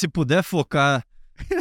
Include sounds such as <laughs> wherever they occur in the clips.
se puder focar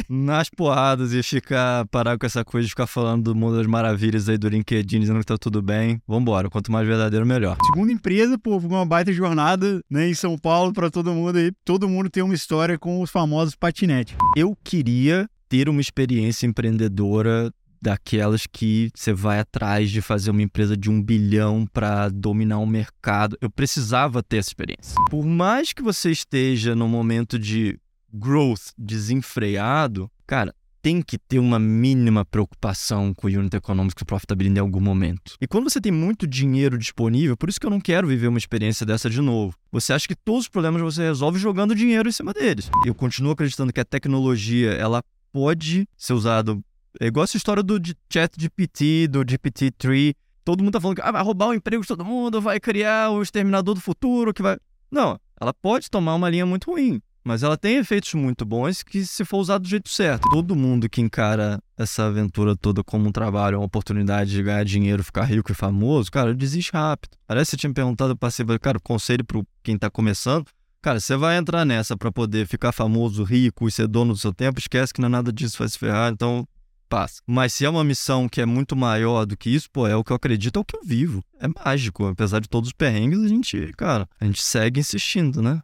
nas porradas e ficar parar com essa coisa de ficar falando do mundo das maravilhas aí do LinkedIn, dizendo que tá tudo bem, vambora. Quanto mais verdadeiro, melhor. Segunda empresa, pô, uma baita jornada né, em São Paulo para todo mundo aí. Todo mundo tem uma história com os famosos patinetes. Eu queria ter uma experiência empreendedora daquelas que você vai atrás de fazer uma empresa de um bilhão para dominar um mercado. Eu precisava ter essa experiência. Por mais que você esteja no momento de growth desenfreado, cara, tem que ter uma mínima preocupação com o unit economics e profitability em algum momento. E quando você tem muito dinheiro disponível, por isso que eu não quero viver uma experiência dessa de novo. Você acha que todos os problemas você resolve jogando dinheiro em cima deles. Eu continuo acreditando que a tecnologia, ela pode ser usada é igual essa história do chat GPT, do GPT-3. Todo mundo tá falando que ah, vai roubar o emprego de todo mundo, vai criar o exterminador do futuro, que vai... Não, ela pode tomar uma linha muito ruim. Mas ela tem efeitos muito bons que, se for usado do jeito certo. Todo mundo que encara essa aventura toda como um trabalho, uma oportunidade de ganhar dinheiro, ficar rico e famoso, cara, desiste rápido. Parece que você tinha perguntado para você, cara, conselho para quem tá começando. Cara, você vai entrar nessa para poder ficar famoso, rico e ser dono do seu tempo, esquece que não é nada disso vai se ferrar. Então, passa. Mas se é uma missão que é muito maior do que isso, pô, é o que eu acredito, é o que eu vivo. É mágico. Apesar de todos os perrengues, a gente, cara, a gente segue insistindo, né?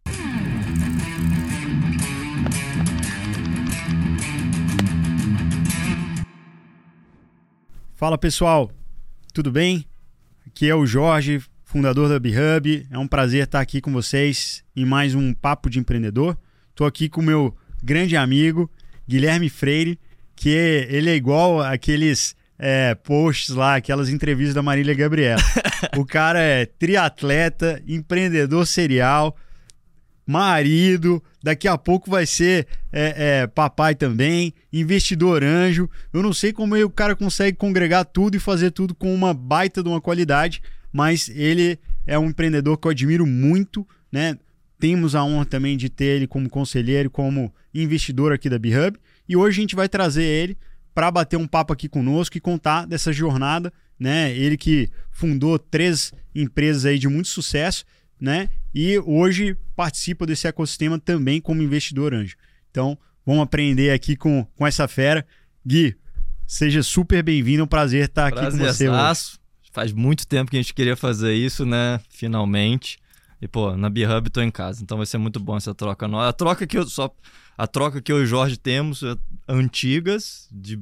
Fala pessoal, tudo bem? Aqui é o Jorge, fundador da BeHub. É um prazer estar aqui com vocês em mais um Papo de Empreendedor. Estou aqui com o meu grande amigo Guilherme Freire, que ele é igual aqueles é, posts lá, aquelas entrevistas da Marília Gabriela. <laughs> o cara é triatleta, empreendedor serial, marido, daqui a pouco vai ser é, é, papai também, investidor anjo. Eu não sei como o cara consegue congregar tudo e fazer tudo com uma baita de uma qualidade, mas ele é um empreendedor que eu admiro muito, né? Temos a honra também de ter ele como conselheiro, como investidor aqui da BeHub. E hoje a gente vai trazer ele para bater um papo aqui conosco e contar dessa jornada, né? Ele que fundou três empresas aí de muito sucesso, né? E hoje participa desse ecossistema também como investidor anjo. Então, vamos aprender aqui com, com essa fera. Gui, seja super bem-vindo, é um prazer estar aqui prazer com você hoje. Faz muito tempo que a gente queria fazer isso, né? Finalmente. E, pô, na B-Hub tô em casa, então vai ser muito bom essa troca. A troca que eu só a troca que eu e o Jorge temos é antigas, de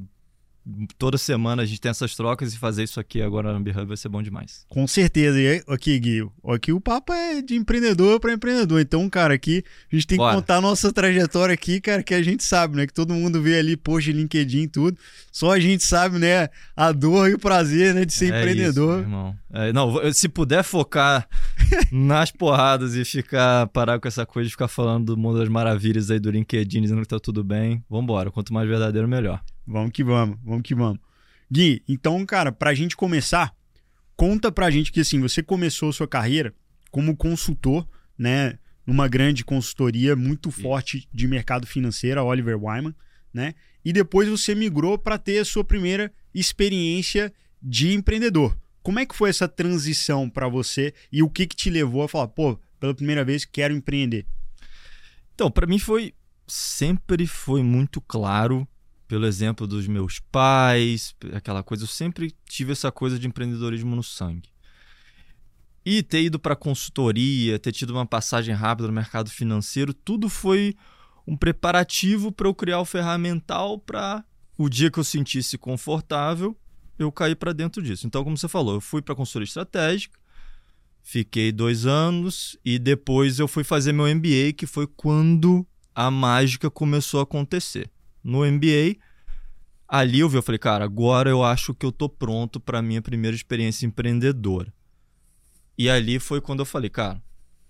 toda semana a gente tem essas trocas e fazer isso aqui agora na BeHub vai ser bom demais. Com certeza. E aqui, Gui, aqui o papo é de empreendedor para empreendedor. Então, cara, aqui a gente tem Bora. que contar a nossa trajetória aqui, cara, que a gente sabe, né? Que todo mundo vê ali post de LinkedIn e tudo. Só a gente sabe, né? A dor e o prazer, né, de ser é empreendedor. Isso, irmão. É, não, se puder focar <laughs> nas porradas e ficar parar com essa coisa de ficar falando do mundo das maravilhas aí do LinkedIn, dizendo que tá tudo bem, vambora. Quanto mais verdadeiro, melhor. Vamos que vamos, vamos que vamos. Gui, então, cara, pra gente começar, conta pra gente que assim, você começou sua carreira como consultor, né, numa grande consultoria muito forte de mercado financeiro, a Oliver Wyman, né? E depois você migrou para ter a sua primeira experiência de empreendedor. Como é que foi essa transição para você e o que que te levou a falar, pô, pela primeira vez quero empreender? Então, para mim foi sempre foi muito claro pelo exemplo dos meus pais, aquela coisa. Eu sempre tive essa coisa de empreendedorismo no sangue. E ter ido para consultoria, ter tido uma passagem rápida no mercado financeiro, tudo foi um preparativo para eu criar o ferramental para o dia que eu sentisse confortável, eu cair para dentro disso. Então, como você falou, eu fui para consultoria estratégica, fiquei dois anos e depois eu fui fazer meu MBA, que foi quando a mágica começou a acontecer no MBA. Ali eu vi, eu falei, cara, agora eu acho que eu tô pronto para minha primeira experiência empreendedora. E ali foi quando eu falei, cara,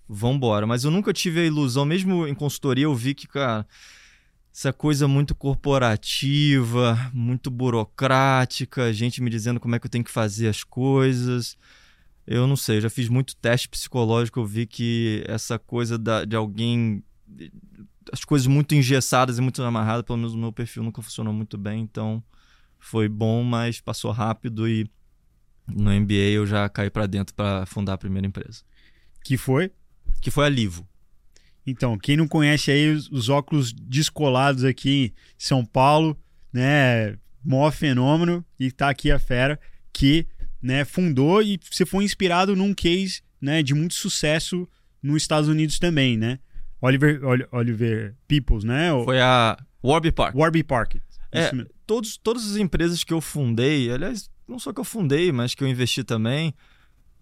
vambora. Mas eu nunca tive a ilusão, mesmo em consultoria, eu vi que, cara, essa coisa muito corporativa, muito burocrática, gente me dizendo como é que eu tenho que fazer as coisas. Eu não sei, eu já fiz muito teste psicológico, eu vi que essa coisa da, de alguém as coisas muito engessadas e muito amarradas, pelo menos o meu perfil nunca funcionou muito bem, então foi bom, mas passou rápido e no MBA eu já caí para dentro para fundar a primeira empresa. Que foi? Que foi a Livo. Então, quem não conhece aí os, os óculos descolados aqui em São Paulo, né? Mó fenômeno e tá aqui a fera que, né, fundou e você foi inspirado num case, né, de muito sucesso nos Estados Unidos também, né? Oliver, Oliver Peoples, né? Foi a Warby Park. Warby Park. É, todos, todas as empresas que eu fundei, aliás, não só que eu fundei, mas que eu investi também,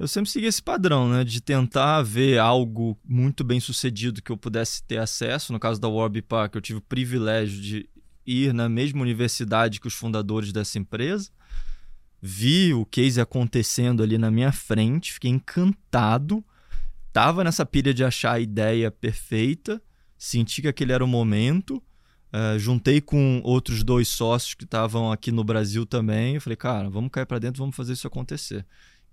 eu sempre segui esse padrão, né? De tentar ver algo muito bem sucedido que eu pudesse ter acesso. No caso da Warby Park, eu tive o privilégio de ir na mesma universidade que os fundadores dessa empresa. Vi o case acontecendo ali na minha frente, fiquei encantado. Tava nessa pilha de achar a ideia perfeita, senti que aquele era o momento. Uh, juntei com outros dois sócios que estavam aqui no Brasil também. Eu falei, cara, vamos cair para dentro, vamos fazer isso acontecer.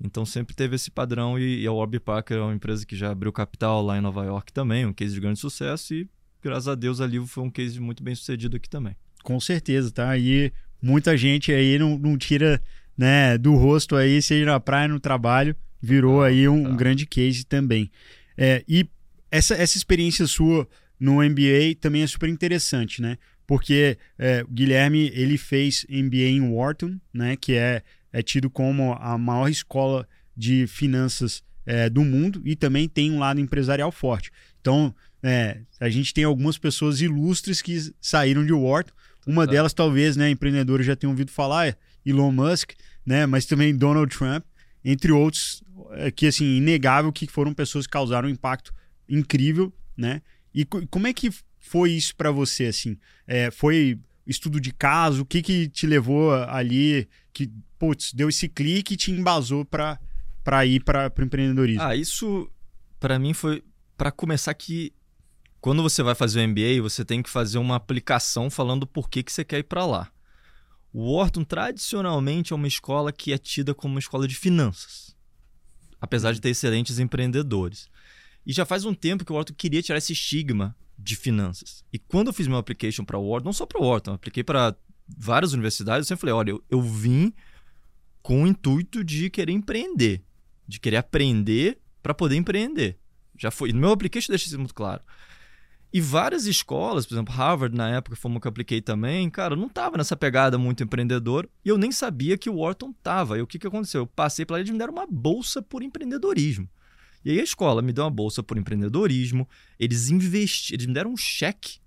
Então sempre teve esse padrão e, e a Warby Parker é uma empresa que já abriu capital lá em Nova York também, um case de grande sucesso e graças a Deus a Livro foi um case muito bem sucedido aqui também. Com certeza, tá? E muita gente aí não, não tira né, do rosto aí, seja na praia, no trabalho, virou aí um, tá. um grande case também. É, e essa, essa experiência sua no MBA também é super interessante, né? Porque é, o Guilherme ele fez MBA em Wharton, né? Que é, é tido como a maior escola de finanças é, do mundo e também tem um lado empresarial forte. Então, é, a gente tem algumas pessoas ilustres que saíram de Wharton. Uma tá. delas, talvez, né, empreendedores já tenham ouvido falar, é Elon Musk, né? Mas também Donald Trump, entre outros, é, que assim, inegável que foram pessoas que causaram um impacto incrível, né? E como é que foi isso para você, assim? É, foi estudo de caso? O que que te levou ali, que, putz, deu esse clique e te embasou para para ir para o empreendedorismo? Ah, isso para mim foi para começar que quando você vai fazer o MBA, você tem que fazer uma aplicação falando por que, que você quer ir para lá. O Wharton tradicionalmente é uma escola que é tida como uma escola de finanças, apesar de ter excelentes empreendedores. E já faz um tempo que o Wharton queria tirar esse estigma de finanças. E quando eu fiz meu application para o Wharton, não só para o Wharton, apliquei para várias universidades, eu sempre falei, olha, eu, eu vim com o intuito de querer empreender, de querer aprender para poder empreender. Já foi. No meu application deixa isso muito claro. E várias escolas, por exemplo, Harvard, na época, foi uma que eu apliquei também, cara, não tava nessa pegada muito empreendedor e eu nem sabia que o Wharton tava. E o que, que aconteceu? Eu passei para eles me deram uma bolsa por empreendedorismo. E aí a escola me deu uma bolsa por empreendedorismo, eles investiram, eles me deram um cheque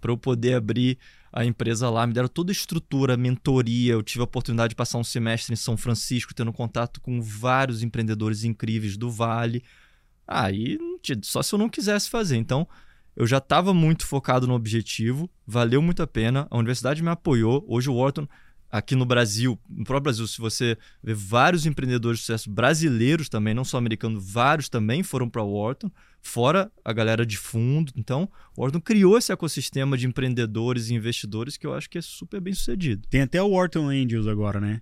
para eu poder abrir a empresa lá, me deram toda a estrutura, mentoria. Eu tive a oportunidade de passar um semestre em São Francisco, tendo contato com vários empreendedores incríveis do Vale. Aí, ah, só se eu não quisesse fazer. Então, eu já estava muito focado no objetivo, valeu muito a pena. A universidade me apoiou. Hoje o Wharton aqui no Brasil, no próprio Brasil, se você vê vários empreendedores de sucesso brasileiros também, não só americanos, vários também foram para o Wharton, fora a galera de fundo. Então, o Wharton criou esse ecossistema de empreendedores e investidores que eu acho que é super bem sucedido. Tem até o Wharton Angels agora, né?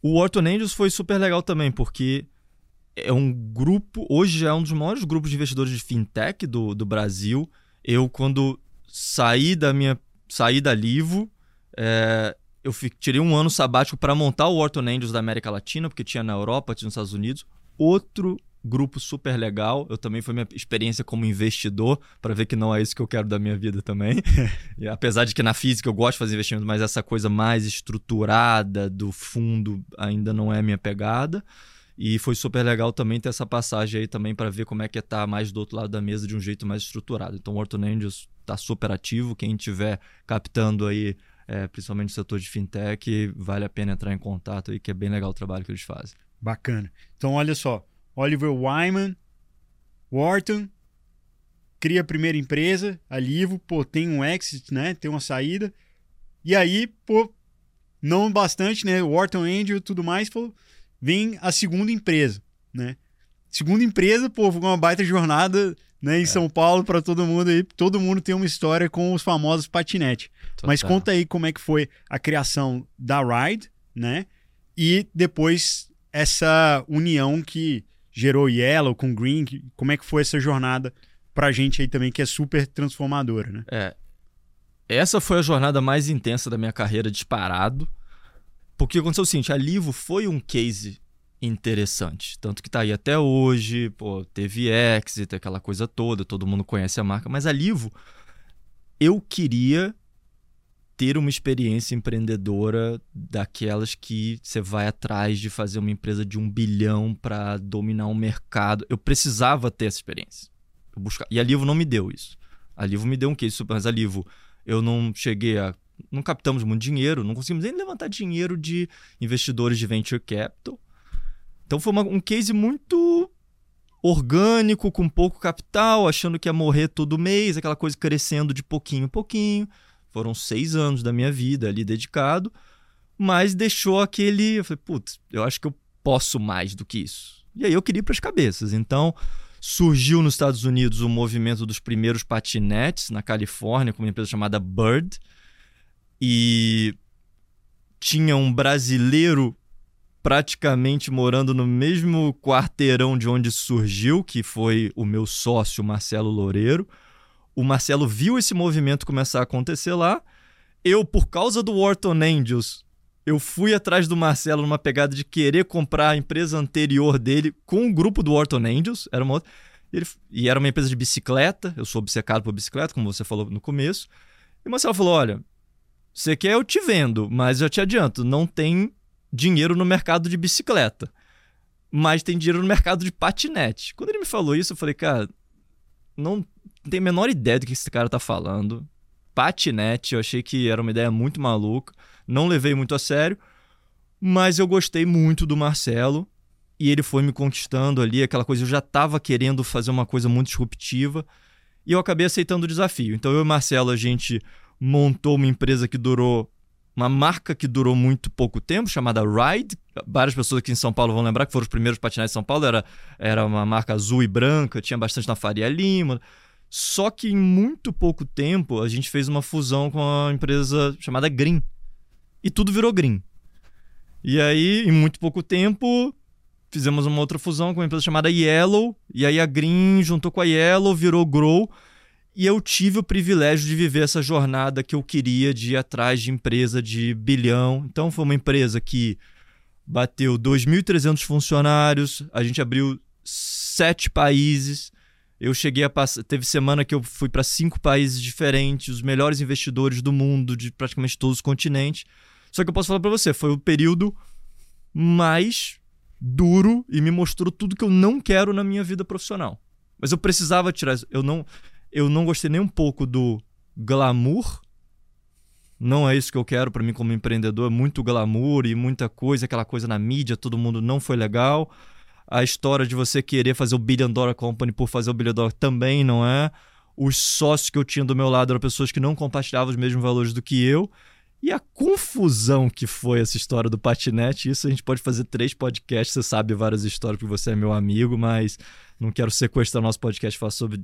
O Wharton Angels foi super legal também, porque é um grupo, hoje é um dos maiores grupos de investidores de fintech do, do Brasil. Eu, quando saí da minha. saí da Livo, é, eu tirei um ano sabático para montar o Orton Angels da América Latina, porque tinha na Europa, tinha nos Estados Unidos. Outro grupo super legal. Eu também foi minha experiência como investidor, para ver que não é isso que eu quero da minha vida também. <laughs> e, apesar de que na física eu gosto de fazer investimentos, mas essa coisa mais estruturada do fundo ainda não é minha pegada. E foi super legal também ter essa passagem aí também para ver como é que é tá mais do outro lado da mesa de um jeito mais estruturado. Então o Orton Angels está super ativo. Quem estiver captando aí é, principalmente no setor de fintech, vale a pena entrar em contato aí, que é bem legal o trabalho que eles fazem. Bacana. Então, olha só, Oliver Wyman, Wharton, cria a primeira empresa, a Livo, pô, tem um exit, né? Tem uma saída. E aí, pô, não bastante, né? Wharton Angel e tudo mais, pô, vem a segunda empresa, né? Segunda empresa, pô, foi uma baita jornada né, em é. São Paulo para todo mundo aí. Todo mundo tem uma história com os famosos patinete. Total. Mas conta aí como é que foi a criação da Ride, né? E depois essa união que gerou Yellow com Green, como é que foi essa jornada pra gente aí também, que é super transformadora, né? É. Essa foi a jornada mais intensa da minha carreira disparado. Porque aconteceu o seguinte, a Livo foi um case interessante. Tanto que tá aí até hoje, pô, teve exit, aquela coisa toda, todo mundo conhece a marca, mas a Livo, eu queria ter uma experiência empreendedora daquelas que você vai atrás de fazer uma empresa de um bilhão para dominar um mercado. Eu precisava ter essa experiência. Eu busca... E a Livo não me deu isso. A Livo me deu um case mas a Livo eu não cheguei a. Não captamos muito dinheiro, não conseguimos nem levantar dinheiro de investidores de venture capital. Então foi uma, um case muito orgânico, com pouco capital, achando que ia morrer todo mês, aquela coisa crescendo de pouquinho em pouquinho. Foram seis anos da minha vida ali dedicado, mas deixou aquele. Eu falei, putz, eu acho que eu posso mais do que isso. E aí eu queria ir para as cabeças. Então surgiu nos Estados Unidos o movimento dos primeiros patinetes na Califórnia, com uma empresa chamada Bird. E tinha um brasileiro praticamente morando no mesmo quarteirão de onde surgiu, que foi o meu sócio Marcelo Loureiro o Marcelo viu esse movimento começar a acontecer lá. Eu, por causa do Wharton Angels, eu fui atrás do Marcelo numa pegada de querer comprar a empresa anterior dele com o grupo do Wharton Angels. Era uma outra. Ele, e era uma empresa de bicicleta. Eu sou obcecado por bicicleta, como você falou no começo. E o Marcelo falou: Olha, você quer, eu te vendo, mas eu te adianto, não tem dinheiro no mercado de bicicleta. Mas tem dinheiro no mercado de patinete. Quando ele me falou isso, eu falei, cara, não tenho a menor ideia do que esse cara tá falando. Patinete, eu achei que era uma ideia muito maluca. Não levei muito a sério. Mas eu gostei muito do Marcelo. E ele foi me conquistando ali, aquela coisa. Eu já estava querendo fazer uma coisa muito disruptiva. E eu acabei aceitando o desafio. Então eu e o Marcelo, a gente montou uma empresa que durou. Uma marca que durou muito pouco tempo, chamada Ride. Várias pessoas aqui em São Paulo vão lembrar que foram os primeiros patinetes de São Paulo. Era, era uma marca azul e branca, tinha bastante na Faria Lima. Só que em muito pouco tempo a gente fez uma fusão com uma empresa chamada Green. E tudo virou Green. E aí, em muito pouco tempo, fizemos uma outra fusão com uma empresa chamada Yellow. E aí a Green juntou com a Yellow, virou Grow. E eu tive o privilégio de viver essa jornada que eu queria de ir atrás de empresa de bilhão. Então foi uma empresa que bateu 2.300 funcionários, a gente abriu sete países eu cheguei a passar. Teve semana que eu fui para cinco países diferentes, os melhores investidores do mundo, de praticamente todos os continentes. Só que eu posso falar para você, foi o período mais duro e me mostrou tudo que eu não quero na minha vida profissional. Mas eu precisava tirar. Eu não, eu não gostei nem um pouco do glamour. Não é isso que eu quero para mim como empreendedor. Muito glamour e muita coisa, aquela coisa na mídia, todo mundo não foi legal a história de você querer fazer o Billion Dollar Company por fazer o Billion Dollar também não é. Os sócios que eu tinha do meu lado eram pessoas que não compartilhavam os mesmos valores do que eu. E a confusão que foi essa história do patinete, isso a gente pode fazer três podcasts, você sabe várias histórias porque você é meu amigo, mas não quero sequestrar nosso podcast falar sobre,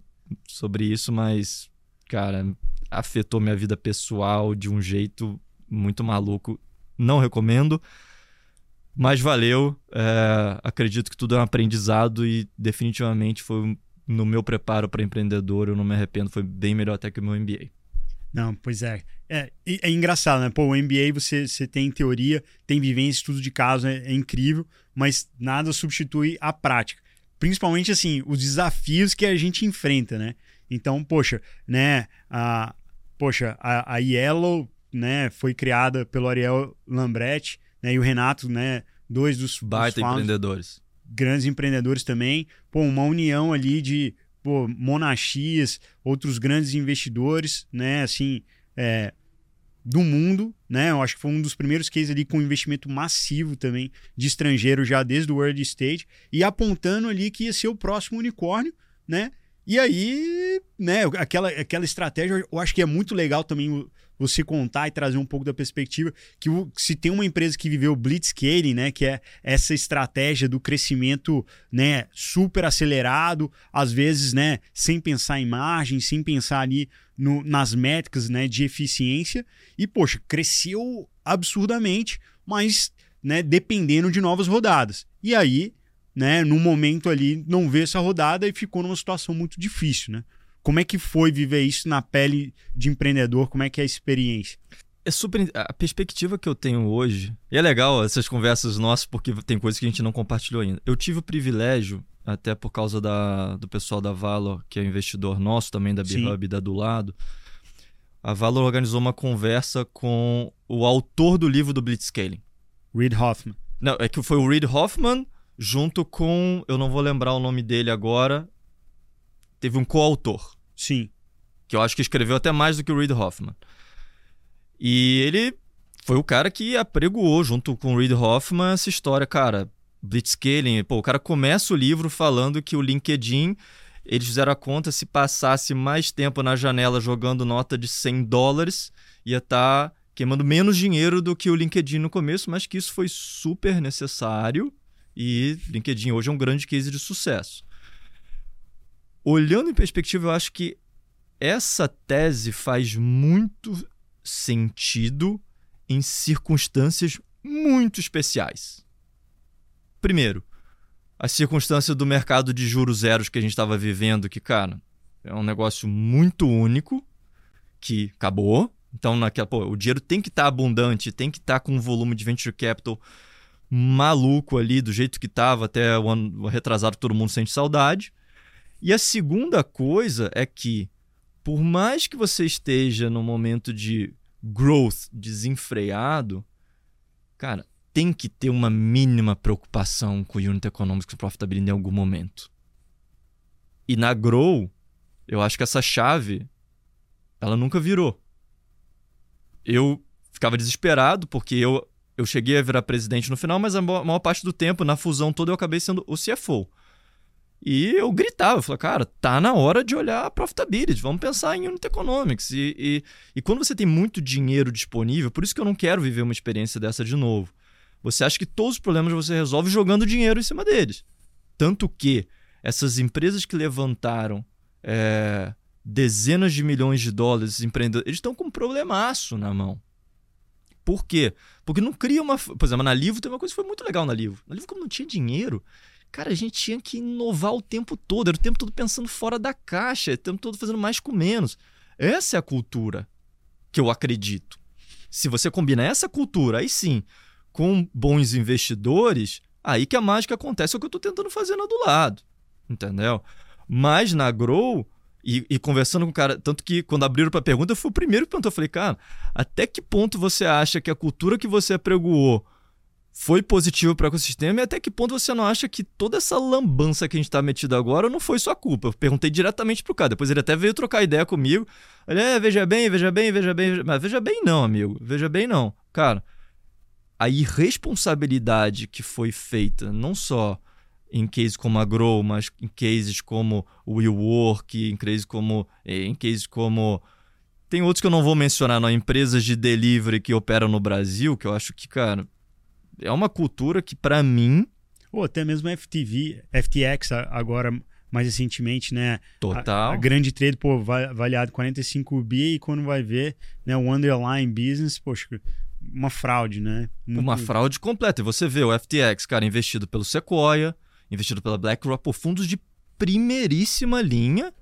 sobre isso, mas, cara, afetou minha vida pessoal de um jeito muito maluco. Não recomendo. Mas valeu. É, acredito que tudo é um aprendizado e definitivamente foi no meu preparo para empreendedor. Eu não me arrependo. Foi bem melhor até que o meu MBA. Não, pois é. É, é engraçado, né? Pô, o MBA você, você tem teoria, tem vivência, estudo de caso, é, é incrível, mas nada substitui a prática. Principalmente, assim, os desafios que a gente enfrenta, né? Então, poxa, né? A, poxa, a, a Yellow né, foi criada pelo Ariel Lambrecht, né? E o Renato, né? Dois dos. Baita dos empreendedores. Grandes empreendedores também. Pô, uma união ali de pô, monachias, outros grandes investidores, né? Assim, é, do mundo, né? Eu acho que foi um dos primeiros cases ali com investimento massivo também de estrangeiro já desde o World Stage e apontando ali que ia ser o próximo unicórnio, né? E aí, né, aquela, aquela estratégia, eu acho que é muito legal também você contar e trazer um pouco da perspectiva que se tem uma empresa que viveu blitzscaling, né, que é essa estratégia do crescimento, né, super acelerado, às vezes, né, sem pensar em margem, sem pensar ali no, nas métricas, né, de eficiência e poxa, cresceu absurdamente, mas, né, dependendo de novas rodadas. E aí, né, no momento ali não vê essa rodada e ficou numa situação muito difícil, né? Como é que foi viver isso na pele de empreendedor? Como é que é a experiência? é super. A perspectiva que eu tenho hoje. E é legal essas conversas nossas, porque tem coisas que a gente não compartilhou ainda. Eu tive o privilégio, até por causa da, do pessoal da Valor, que é investidor nosso também, da B-Hub da do lado. A Valor organizou uma conversa com o autor do livro do Blitzscaling. Reid Hoffman. Não, é que foi o Reid Hoffman junto com. Eu não vou lembrar o nome dele agora. Teve um coautor. Sim. Que eu acho que escreveu até mais do que o Reid Hoffman. E ele foi o cara que apregoou, junto com o Reid Hoffman, essa história, cara. Blitzscaling, pô, o cara começa o livro falando que o LinkedIn, eles fizeram a conta, se passasse mais tempo na janela jogando nota de 100 dólares, ia estar tá queimando menos dinheiro do que o LinkedIn no começo, mas que isso foi super necessário e LinkedIn hoje é um grande case de sucesso. Olhando em perspectiva, eu acho que essa tese faz muito sentido em circunstâncias muito especiais. Primeiro, a circunstância do mercado de juros zeros que a gente estava vivendo, que, cara, é um negócio muito único, que acabou. Então, naquela, pô, o dinheiro tem que estar tá abundante, tem que estar tá com um volume de venture capital maluco ali, do jeito que estava até o ano retrasado, todo mundo sente saudade. E a segunda coisa é que por mais que você esteja no momento de growth desenfreado, cara, tem que ter uma mínima preocupação com o unit economics e profitability em algum momento. E na grow, eu acho que essa chave ela nunca virou. Eu ficava desesperado porque eu eu cheguei a virar presidente no final, mas a maior parte do tempo na fusão toda eu acabei sendo o CFO. E eu gritava, eu falava, cara, tá na hora de olhar a profitability, vamos pensar em unit economics. E, e, e, quando você tem muito dinheiro disponível, por isso que eu não quero viver uma experiência dessa de novo. Você acha que todos os problemas você resolve jogando dinheiro em cima deles. Tanto que essas empresas que levantaram é, dezenas de milhões de dólares, empreendedores, eles estão com um problemaço na mão. Por quê? Porque não cria uma. Por exemplo, na Livro tem uma coisa que foi muito legal na Livro. Na Livro, como não tinha dinheiro, Cara, a gente tinha que inovar o tempo todo, era o tempo todo pensando fora da caixa, o tempo todo fazendo mais com menos. Essa é a cultura que eu acredito. Se você combina essa cultura, aí sim, com bons investidores, aí que a mágica acontece, é o que eu estou tentando fazer na do lado. Entendeu? Mas na Grow, e, e, conversando com o cara, tanto que quando abriram para pergunta, eu fui o primeiro que perguntou. Eu falei, cara, até que ponto você acha que a cultura que você apregoou foi positivo para o ecossistema e até que ponto você não acha que toda essa lambança que a gente está metido agora não foi sua culpa? Eu perguntei diretamente pro cara, depois ele até veio trocar ideia comigo. Ele, é, veja bem, veja bem, veja bem, mas veja bem não, amigo, veja bem não. Cara, a irresponsabilidade que foi feita, não só em cases como a Grow, mas em cases como o WeWork, em cases como eh, em cases como tem outros que eu não vou mencionar, não, empresas de delivery que operam no Brasil, que eu acho que, cara, é uma cultura que, para mim. Ou até mesmo FTV, FTX agora mais recentemente, né? Total. A, a grande trade, pô, avaliado 45 bi e quando vai ver, né, o underlying business, poxa, uma fraude, né? Muito... Uma fraude completa. E você vê o FTX, cara, investido pelo Sequoia, investido pela BlackRock, por fundos de primeiríssima linha.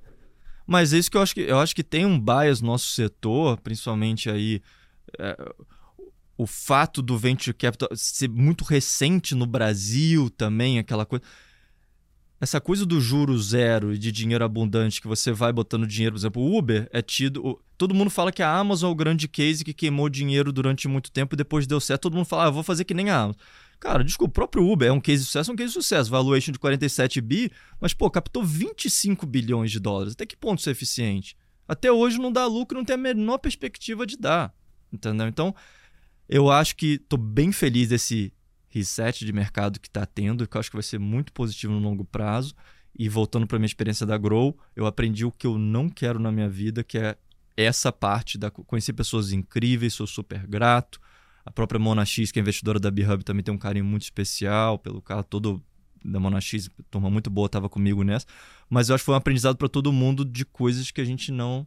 Mas é isso que eu acho que eu acho que tem um bias no nosso setor, principalmente aí é, o fato do venture capital ser muito recente no Brasil também, aquela coisa. Essa coisa do juro zero e de dinheiro abundante que você vai botando dinheiro, por exemplo, o Uber é tido. Todo mundo fala que a Amazon é o grande case que queimou dinheiro durante muito tempo e depois deu certo. Todo mundo fala, ah, vou fazer que nem a Amazon. Cara, desculpa, o próprio Uber é um case de sucesso, é um case de sucesso. Valuation de 47 bi, mas, pô, captou 25 bilhões de dólares. Até que ponto isso é eficiente? Até hoje não dá lucro, não tem a menor perspectiva de dar. Entendeu? Então, eu acho que estou bem feliz desse reset de mercado que está tendo, que eu acho que vai ser muito positivo no longo prazo. E voltando para minha experiência da Grow, eu aprendi o que eu não quero na minha vida, que é essa parte da conhecer pessoas incríveis, sou super grato. A própria Mona X, que é investidora da B-Hub, também tem um carinho muito especial pelo cara todo da Mona X, turma muito boa, estava comigo nessa. Mas eu acho que foi um aprendizado para todo mundo de coisas que a gente não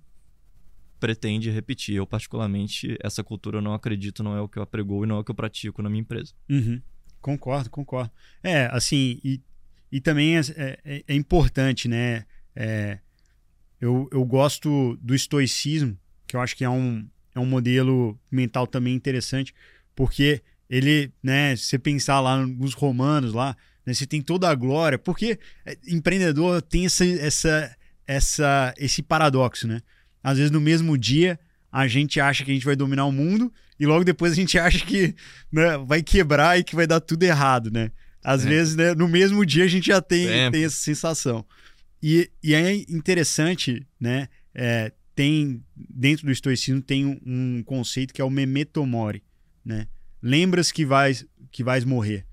pretende repetir. Eu, particularmente, essa cultura eu não acredito, não é o que eu apregou e não é o que eu pratico na minha empresa. Uhum. Concordo, concordo. É, assim, e, e também é, é, é importante, né? É, eu, eu gosto do estoicismo, que eu acho que é um, é um modelo mental também interessante, porque ele, né, se você pensar lá nos romanos lá, né, você tem toda a glória, porque é, empreendedor tem essa, essa, essa, esse paradoxo, né? Às vezes no mesmo dia a gente acha que a gente vai dominar o mundo e logo depois a gente <laughs> acha que né, vai quebrar e que vai dar tudo errado, né? Às é. vezes, né, no mesmo dia a gente já tem, tem essa sensação. E, e é interessante, né? É, tem dentro do estoicismo tem um, um, conceito que é o memento mori, né? Lembras que vais que vais morrer.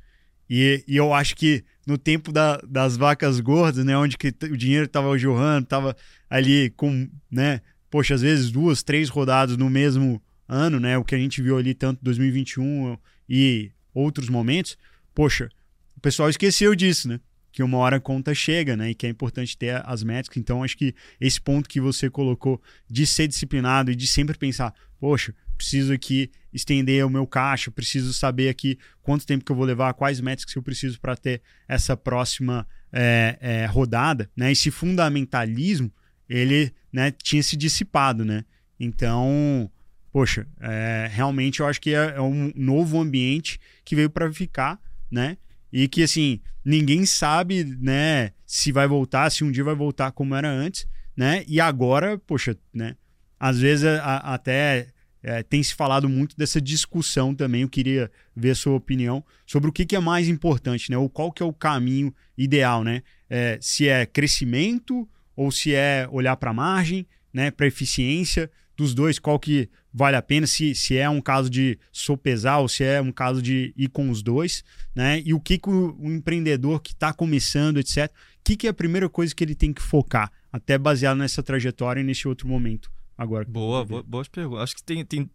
E, e eu acho que no tempo da, das vacas gordas, né, onde que o dinheiro estava jorrando, estava ali com, né, poxa, às vezes duas, três rodadas no mesmo ano, né, o que a gente viu ali tanto 2021 e outros momentos, poxa, o pessoal esqueceu disso, né? Que uma hora a conta chega, né? E que é importante ter as métricas. Então, acho que esse ponto que você colocou de ser disciplinado e de sempre pensar, poxa, preciso aqui estender o meu caixa, preciso saber aqui quanto tempo que eu vou levar, quais métricas eu preciso para ter essa próxima é, é, rodada, né? Esse fundamentalismo, ele né, tinha se dissipado, né? Então, poxa, é, realmente eu acho que é, é um novo ambiente que veio para ficar, né? E que, assim, ninguém sabe, né, se vai voltar, se um dia vai voltar como era antes, né? E agora, poxa, né? Às vezes a, até é, tem se falado muito dessa discussão também. Eu queria ver a sua opinião sobre o que, que é mais importante, né? Ou qual que é o caminho ideal, né? É, se é crescimento ou se é olhar para a margem, né? Para eficiência dos dois, qual que vale a pena, se, se é um caso de sopesar ou se é um caso de ir com os dois, né? E o que, que o, o empreendedor que está começando, etc., o que, que é a primeira coisa que ele tem que focar, até baseado nessa trajetória e nesse outro momento agora. Boa, boa boas perguntas. Acho que tem, tem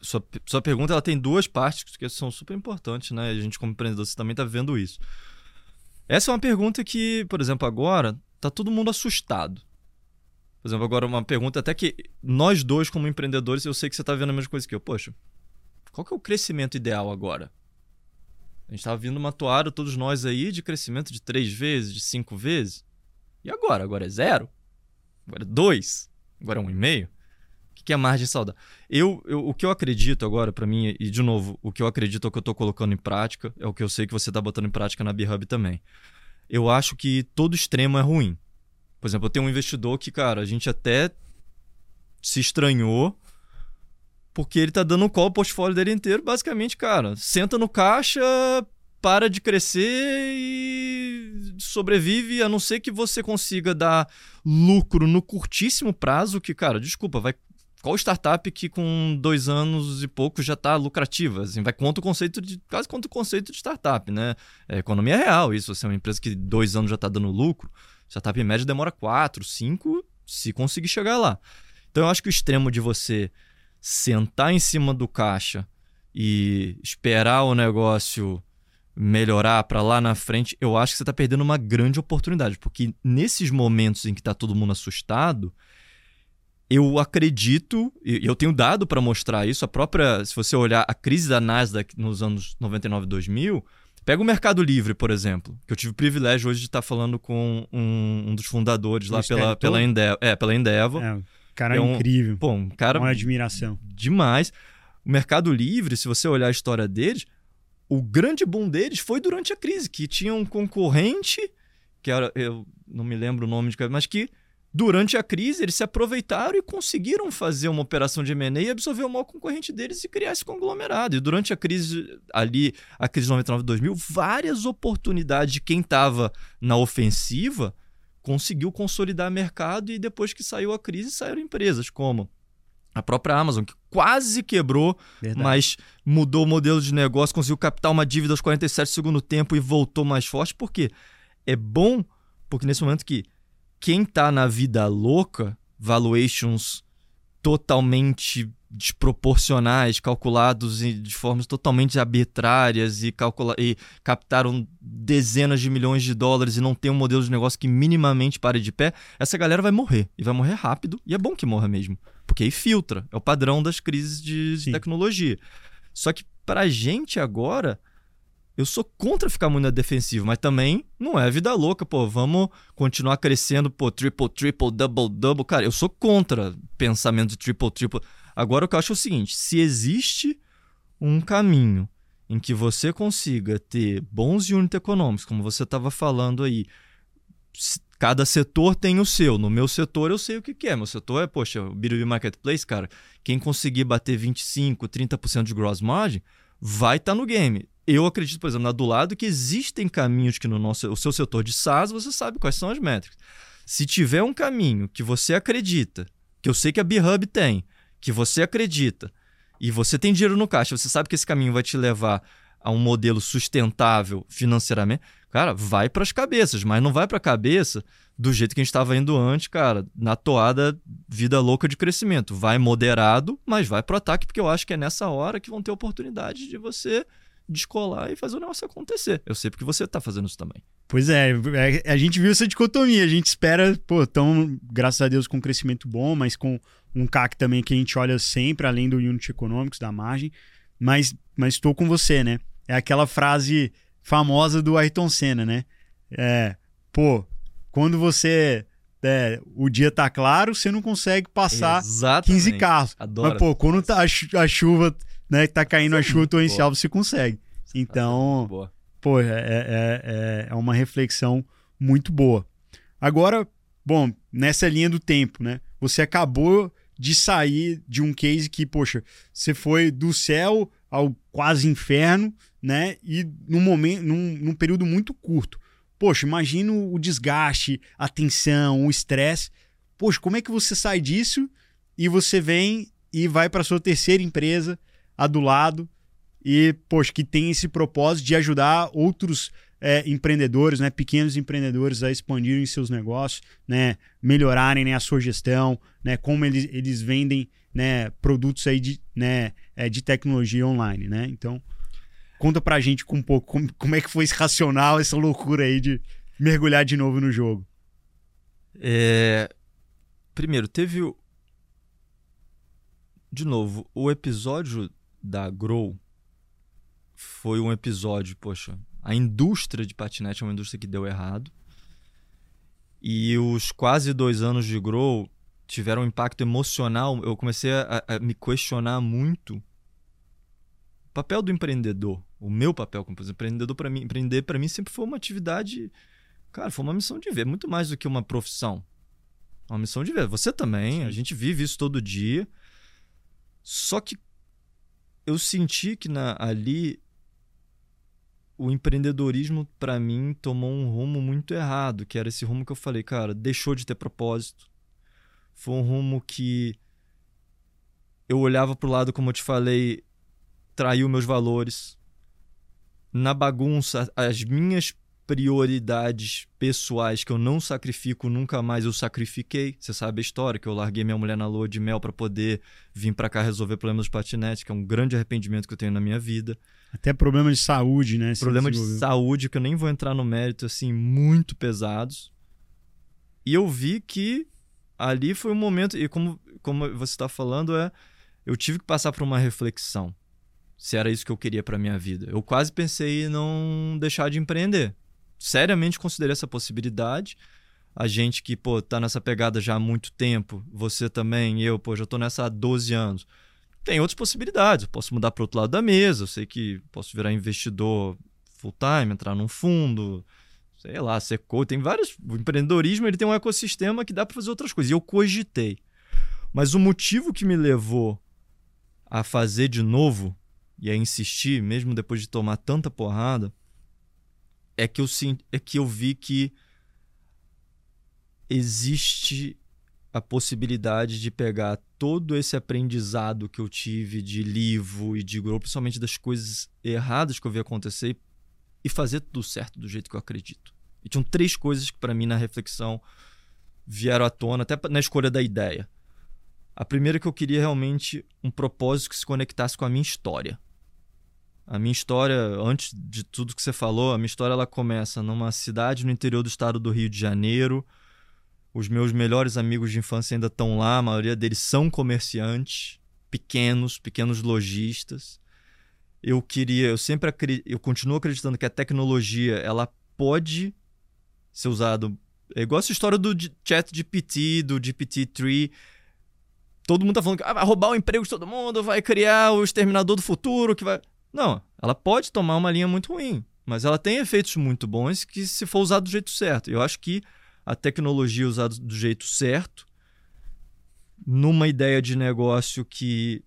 sua, sua pergunta ela tem duas partes que são super importantes, né? A gente, como empreendedor, você também está vendo isso. Essa é uma pergunta que, por exemplo, agora tá todo mundo assustado. Por exemplo, agora uma pergunta até que nós dois, como empreendedores, eu sei que você está vendo a mesma coisa que eu. Poxa, qual que é o crescimento ideal agora? A gente estava vindo uma toada, todos nós aí, de crescimento de três vezes, de cinco vezes. E agora? Agora é zero? Agora é dois? Agora é um e meio? O que é margem saudável? Eu, eu, o que eu acredito agora, para mim, e de novo, o que eu acredito é o que eu estou colocando em prática, é o que eu sei que você está botando em prática na B-Hub também. Eu acho que todo extremo é ruim. Por exemplo, eu tenho um investidor que, cara, a gente até se estranhou porque ele tá dando um call ao portfólio dele inteiro, basicamente, cara, senta no caixa, para de crescer e sobrevive, a não ser que você consiga dar lucro no curtíssimo prazo, que, cara, desculpa, vai. Qual startup que com dois anos e pouco já está lucrativa? Assim, vai contra o conceito de. quase contra o conceito de startup, né? É economia real, isso. É uma empresa que dois anos já está dando lucro. Startup em média demora quatro, cinco, se conseguir chegar lá. Então eu acho que o extremo de você sentar em cima do caixa e esperar o negócio melhorar para lá na frente, eu acho que você está perdendo uma grande oportunidade, porque nesses momentos em que está todo mundo assustado, eu acredito, e eu tenho dado para mostrar isso, a própria, se você olhar a crise da Nasdaq nos anos 99 e 2000, Pega o Mercado Livre, por exemplo, que eu tive o privilégio hoje de estar falando com um, um dos fundadores lá pela, pela, Endeavor. É, pela Endeavor. É, cara é um, incrível. Pô, um cara. Uma admiração. Demais. O Mercado Livre, se você olhar a história deles, o grande boom deles foi durante a crise, que tinha um concorrente, que era, eu não me lembro o nome de mas que Durante a crise, eles se aproveitaram e conseguiram fazer uma operação de M&A e absorver o maior concorrente deles e criar esse conglomerado. E durante a crise ali, a crise de 99-2000, várias oportunidades de quem estava na ofensiva conseguiu consolidar mercado e depois que saiu a crise, saíram empresas como a própria Amazon, que quase quebrou, Verdade. mas mudou o modelo de negócio, conseguiu captar uma dívida aos 47 segundo tempo e voltou mais forte. Por quê? É bom porque nesse momento que quem está na vida louca, valuations totalmente desproporcionais, calculados de formas totalmente arbitrárias e, calcula e captaram dezenas de milhões de dólares e não tem um modelo de negócio que minimamente pare de pé, essa galera vai morrer. E vai morrer rápido. E é bom que morra mesmo. Porque aí filtra. É o padrão das crises de, de tecnologia. Só que pra gente agora, eu sou contra ficar muito na defensiva, mas também não é vida louca, pô. Vamos continuar crescendo, pô, triple, triple, double, double. Cara, eu sou contra pensamento de triple, triple. Agora, o que eu acho é o seguinte: se existe um caminho em que você consiga ter bons unit econômicos, como você estava falando aí, cada setor tem o seu. No meu setor eu sei o que, que é. Meu setor é, poxa, o B2B Marketplace, cara, quem conseguir bater 25, 30% de gross margin vai estar tá no game. Eu acredito, por exemplo, do lado que existem caminhos que no nosso, o seu setor de SaaS você sabe quais são as métricas. Se tiver um caminho que você acredita, que eu sei que a B-Hub tem, que você acredita, e você tem dinheiro no caixa, você sabe que esse caminho vai te levar a um modelo sustentável financeiramente, cara, vai para as cabeças, mas não vai para a cabeça do jeito que a gente estava indo antes, cara, na toada vida louca de crescimento. Vai moderado, mas vai pro ataque, porque eu acho que é nessa hora que vão ter oportunidade de você descolar e fazer o negócio acontecer. Eu sei porque você está fazendo isso também. Pois é, é, a gente viu essa dicotomia. A gente espera, pô, tão, graças a Deus, com um crescimento bom, mas com um CAC também que a gente olha sempre, além do Unit Economics, da margem. Mas estou com você, né? É aquela frase famosa do Ayrton Senna, né? É, pô, quando você é, o dia tá claro, você não consegue passar Exatamente. 15 carros. Adoro. Mas, pô, quando tá a, a chuva né, tá caindo a chuva torrencial, você consegue. Então, pô, é, é, é, é uma reflexão muito boa. Agora, bom, nessa linha do tempo, né? Você acabou de sair de um case que, poxa, você foi do céu ao quase inferno, né? E num momento, num, num período muito curto. Poxa, imagina o desgaste, a tensão, o estresse. Poxa, como é que você sai disso e você vem e vai para sua terceira empresa, a do lado e, poxa, que tem esse propósito de ajudar outros é, empreendedores, né, pequenos empreendedores a expandirem seus negócios, né, melhorarem né, a sua gestão, né, como eles, eles vendem né, produtos aí de, né, é, de tecnologia online, né? Então, conta pra gente um pouco como, como é que foi esse racional, essa loucura aí de mergulhar de novo no jogo. É... Primeiro, teve de novo, o episódio da Grow foi um episódio, poxa, a indústria de patinete é uma indústria que deu errado. E os quase dois anos de Grow tiveram um impacto emocional. Eu comecei a, a me questionar muito o papel do empreendedor, o meu papel como empreendedor para mim, empreender para mim sempre foi uma atividade, cara, foi uma missão de ver, muito mais do que uma profissão. Uma missão de ver. Você também, Sim. a gente vive isso todo dia. Só que eu senti que na, ali o empreendedorismo para mim tomou um rumo muito errado, que era esse rumo que eu falei, cara, deixou de ter propósito. Foi um rumo que eu olhava pro lado, como eu te falei, traiu meus valores. Na bagunça, as minhas prioridades pessoais que eu não sacrifico nunca mais eu sacrifiquei. Você sabe a história que eu larguei minha mulher na lua de mel para poder vir para cá resolver problemas de patinete, que é um grande arrependimento que eu tenho na minha vida. Até problema de saúde, né? Problema de saúde que eu nem vou entrar no mérito assim, muito pesados. E eu vi que ali foi um momento e como como você está falando é eu tive que passar por uma reflexão se era isso que eu queria para minha vida. Eu quase pensei em não deixar de empreender seriamente considerei essa possibilidade. A gente que, pô, tá nessa pegada já há muito tempo, você também, eu, pô, já tô nessa há 12 anos. Tem outras possibilidades. Eu posso mudar para outro lado da mesa, eu sei que posso virar investidor full time, entrar num fundo, sei lá, ser coach. Tem vários. O empreendedorismo ele tem um ecossistema que dá para fazer outras coisas. E eu cogitei. Mas o motivo que me levou a fazer de novo e a insistir, mesmo depois de tomar tanta porrada, é que eu é que eu vi que existe a possibilidade de pegar todo esse aprendizado que eu tive de livro e de grupo, principalmente das coisas erradas que eu vi acontecer e fazer tudo certo do jeito que eu acredito. E tinham três coisas que para mim na reflexão vieram à tona, até na escolha da ideia. A primeira é que eu queria realmente um propósito que se conectasse com a minha história. A minha história, antes de tudo que você falou, a minha história ela começa numa cidade no interior do estado do Rio de Janeiro. Os meus melhores amigos de infância ainda estão lá, a maioria deles são comerciantes, pequenos, pequenos lojistas. Eu queria, eu sempre eu continuo acreditando que a tecnologia, ela pode ser usada é igual essa história do chat GPT, do GPT-3. todo mundo tá falando que ah, vai roubar o emprego de todo mundo, vai criar o exterminador do futuro, que vai. Não, ela pode tomar uma linha muito ruim, mas ela tem efeitos muito bons que se for usado do jeito certo. Eu acho que a tecnologia usada do jeito certo, numa ideia de negócio que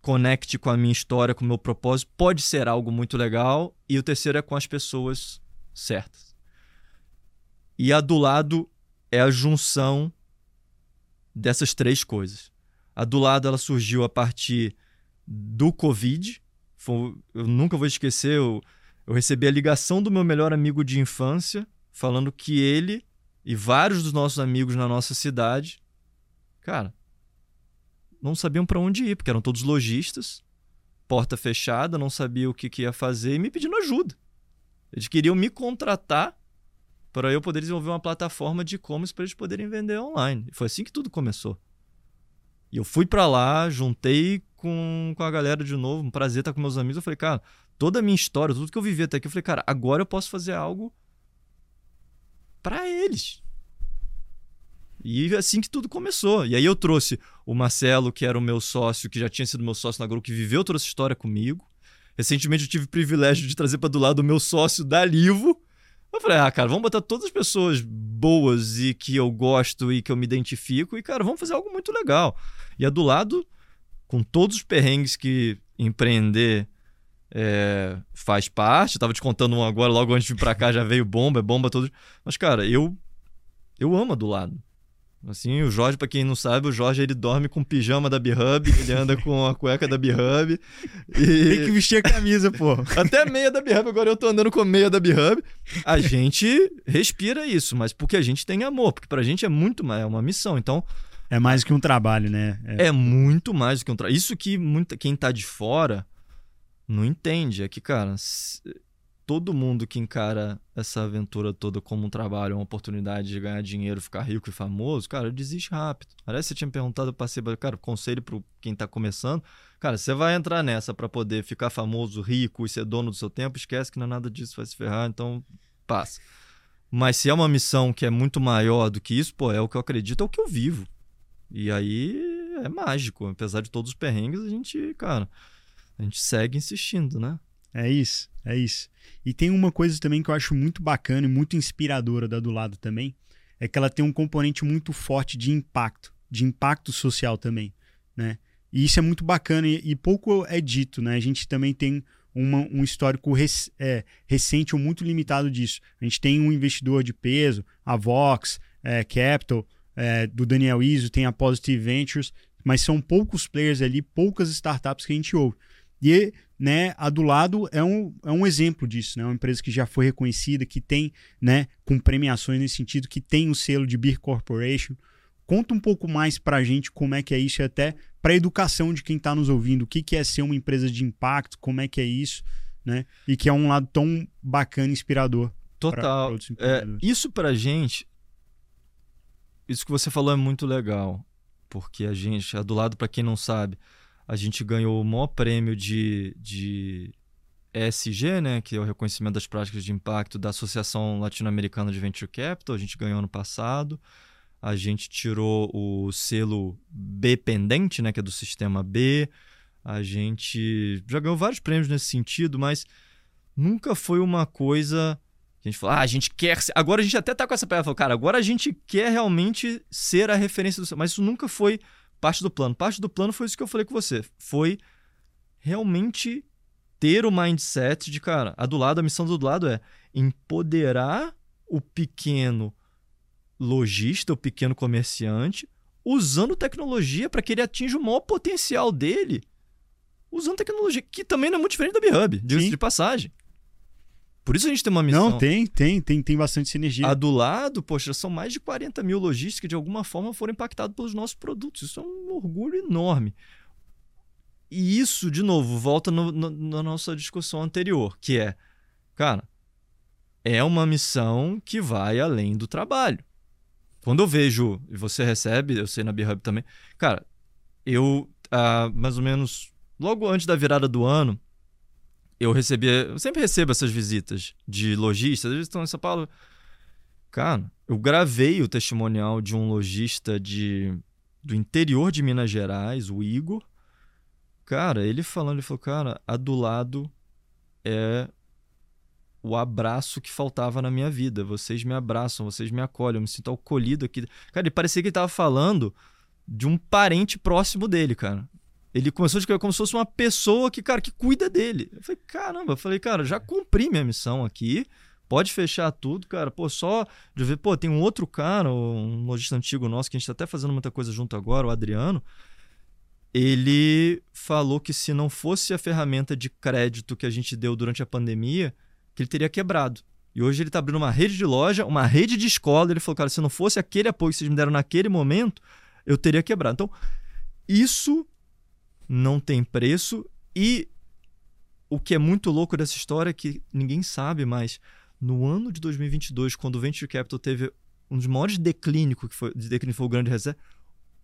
conecte com a minha história, com o meu propósito, pode ser algo muito legal. E o terceiro é com as pessoas certas. E a do lado é a junção dessas três coisas. A do lado ela surgiu a partir do Covid. Foi, eu nunca vou esquecer, eu, eu recebi a ligação do meu melhor amigo de infância falando que ele e vários dos nossos amigos na nossa cidade, cara, não sabiam para onde ir, porque eram todos lojistas, porta fechada, não sabia o que, que ia fazer e me pedindo ajuda. Eles queriam me contratar para eu poder desenvolver uma plataforma de e-commerce para eles poderem vender online. E foi assim que tudo começou. E eu fui para lá, juntei com, com a galera de novo, um prazer estar com meus amigos. Eu falei, cara, toda a minha história, tudo que eu vivi até aqui, eu falei, cara, agora eu posso fazer algo para eles. E assim que tudo começou. E aí eu trouxe o Marcelo, que era o meu sócio, que já tinha sido meu sócio na Grow, que viveu toda essa história comigo. Recentemente eu tive o privilégio de trazer para do lado o meu sócio da Livo. Eu falei, ah, cara, vamos botar todas as pessoas boas e que eu gosto e que eu me identifico e, cara, vamos fazer algo muito legal. E a do lado, com todos os perrengues que empreender é, faz parte. Eu tava te contando um agora, logo antes de vir pra cá já veio bomba, é bomba todo. Mas, cara, eu eu amo a do lado. Assim, o Jorge, para quem não sabe, o Jorge ele dorme com pijama da B-Hub, ele anda com a cueca da B-Hub. E... Tem que vestir a camisa, pô. Até meia da B-Hub, agora eu tô andando com a meia da B-Hub. A gente respira isso, mas porque a gente tem amor, porque pra gente é muito mais, é uma missão. Então. É mais que um trabalho, né? É, é muito mais do que um trabalho. Isso que muita, quem tá de fora não entende. É que, cara, todo mundo que encara essa aventura toda como um trabalho, uma oportunidade de ganhar dinheiro, ficar rico e famoso, cara, desiste rápido. Aliás, você tinha me perguntado, eu passei, cara, conselho para quem está começando. Cara, você vai entrar nessa para poder ficar famoso, rico e ser dono do seu tempo, esquece que não é nada disso, vai se ferrar, então passa. Mas se é uma missão que é muito maior do que isso, pô, é o que eu acredito, é o que eu vivo. E aí é mágico. Apesar de todos os perrengues, a gente, cara, a gente segue insistindo, né? É isso, é isso. E tem uma coisa também que eu acho muito bacana e muito inspiradora da do lado também, é que ela tem um componente muito forte de impacto, de impacto social também, né? E isso é muito bacana e, e pouco é dito, né? A gente também tem uma, um histórico rec, é, recente ou muito limitado disso. A gente tem um investidor de peso, a Vox, é, Capital, é, do Daniel Iso, tem a Positive Ventures, mas são poucos players ali, poucas startups que a gente ouve. E né, a do lado é um, é um exemplo disso, né? Uma empresa que já foi reconhecida, que tem, né, com premiações nesse sentido, que tem o selo de Beer Corporation. Conta um pouco mais para a gente como é que é isso e até para a educação de quem está nos ouvindo, o que, que é ser uma empresa de impacto, como é que é isso, né? E que é um lado tão bacana e inspirador. Total. Pra, é, isso para a gente, isso que você falou é muito legal, porque a gente, a do lado para quem não sabe, a gente ganhou o maior prêmio de, de ESG, né, que é o reconhecimento das práticas de impacto da Associação Latino-Americana de Venture Capital, a gente ganhou ano passado. A gente tirou o selo B pendente, né, que é do sistema B. A gente já ganhou vários prêmios nesse sentido, mas nunca foi uma coisa que a gente falou, ah, a gente quer. Agora a gente até tá com essa pedra, cara, agora a gente quer realmente ser a referência do... Mas isso nunca foi parte do plano. Parte do plano foi isso que eu falei com você. Foi realmente ter o mindset de, cara, a do lado, a missão do lado é empoderar o pequeno lojista, o pequeno comerciante, usando tecnologia para que ele atinja o maior potencial dele. Usando tecnologia, que também não é muito diferente da B-Hub, de passagem. Por isso a gente tem uma missão. Não, tem, tem, tem, tem bastante sinergia. A do lado, poxa, são mais de 40 mil lojistas que de alguma forma foram impactados pelos nossos produtos. Isso é um orgulho enorme. E isso, de novo, volta no, no, na nossa discussão anterior, que é, cara, é uma missão que vai além do trabalho. Quando eu vejo, e você recebe, eu sei na B-Hub também, cara, eu, ah, mais ou menos, logo antes da virada do ano, eu recebia. Eu sempre recebo essas visitas de lojistas, eles estão em São Paulo. Cara, eu gravei o testemunial de um lojista de do interior de Minas Gerais, o Igor. Cara, ele falando, ele falou, cara, a do lado é o abraço que faltava na minha vida. Vocês me abraçam, vocês me acolhem, eu me sinto acolhido aqui. Cara, ele parecia que ele tava falando de um parente próximo dele, cara. Ele começou a escrever como se fosse uma pessoa que, cara, que cuida dele. Eu falei, caramba, eu falei, cara, já cumpri minha missão aqui. Pode fechar tudo, cara. Pô, só de ver, pô, tem um outro cara, um lojista antigo nosso, que a gente tá até fazendo muita coisa junto agora, o Adriano. Ele falou que se não fosse a ferramenta de crédito que a gente deu durante a pandemia, que ele teria quebrado. E hoje ele está abrindo uma rede de loja, uma rede de escola. Ele falou, cara, se não fosse aquele apoio que vocês me deram naquele momento, eu teria quebrado. Então, isso não tem preço. E o que é muito louco dessa história é que ninguém sabe, mas no ano de 2022, quando o Venture Capital teve um dos maiores declínicos, que foi, de declínio foi o grande reserva,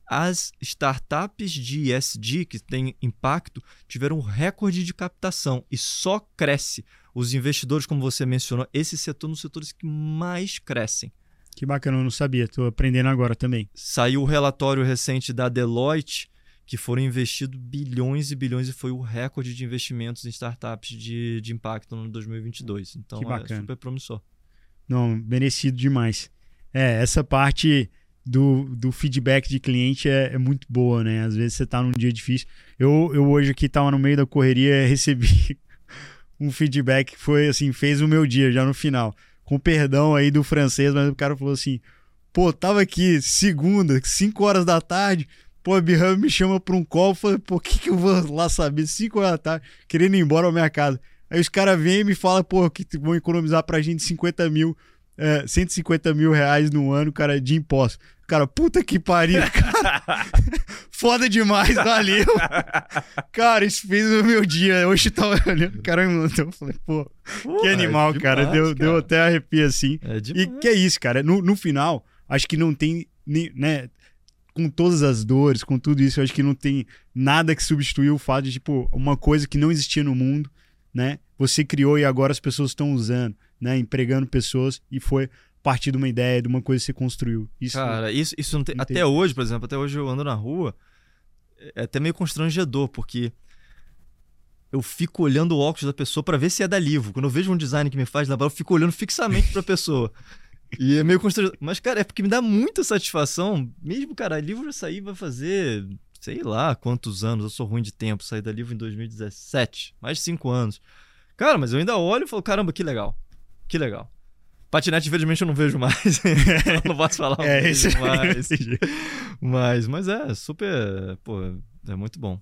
as startups de ESG que têm impacto tiveram um recorde de captação e só cresce. Os investidores, como você mencionou, esse setor é um dos setores que mais crescem. Que bacana, eu não sabia, estou aprendendo agora também. Saiu o relatório recente da Deloitte que foram investidos bilhões e bilhões e foi o recorde de investimentos em startups de, de impacto no 2022. Então é super promissor. Não, merecido demais. É, essa parte do, do feedback de cliente é, é muito boa, né? Às vezes você está num dia difícil. Eu, eu hoje aqui estava no meio da correria <laughs> recebi um feedback que foi assim, fez o meu dia já no final. Com perdão aí do francês, mas o cara falou assim: pô, tava aqui segunda, 5 horas da tarde Pô, a Birham me chama pra um call, falei, pô, o que, que eu vou lá saber? 5 horas da tarde, querendo ir embora pra minha casa. Aí os caras vêm e me falam, pô, que vão economizar pra gente 50 mil, é, 150 mil reais no ano, cara, de imposto. Cara, puta que pariu, <laughs> cara. Foda demais, valeu. cara, isso fez o meu dia. Hoje tava olhando, caramba, então eu falei, pô, pô que animal, é cara. Deu, cara. deu até arrepio assim. É e que é isso, cara. No, no final, acho que não tem, né, com todas as dores, com tudo isso, eu acho que não tem nada que substituiu o fato de, tipo, uma coisa que não existia no mundo, né? Você criou e agora as pessoas estão usando, né? Empregando pessoas e foi partir de uma ideia, de uma coisa que você construiu. Isso, Cara, isso, isso não tem... Não até tem... hoje, por exemplo, até hoje eu ando na rua, é até meio constrangedor, porque eu fico olhando o óculos da pessoa para ver se é da Livro. Quando eu vejo um design que me faz lembrar, eu fico olhando fixamente para a pessoa. E é meio constrangedor. Mas, cara, é porque me dá muita satisfação. Mesmo, cara, livro já saí vai fazer, sei lá quantos anos. Eu sou ruim de tempo. Saí da livro em 2017. Mais de cinco anos. Cara, mas eu ainda olho e falo, caramba, que legal. Que legal. Patinete, infelizmente, eu não vejo mais. <laughs> não posso falar é, esse... mais. <laughs> mas, mas é super. Pô, é muito bom.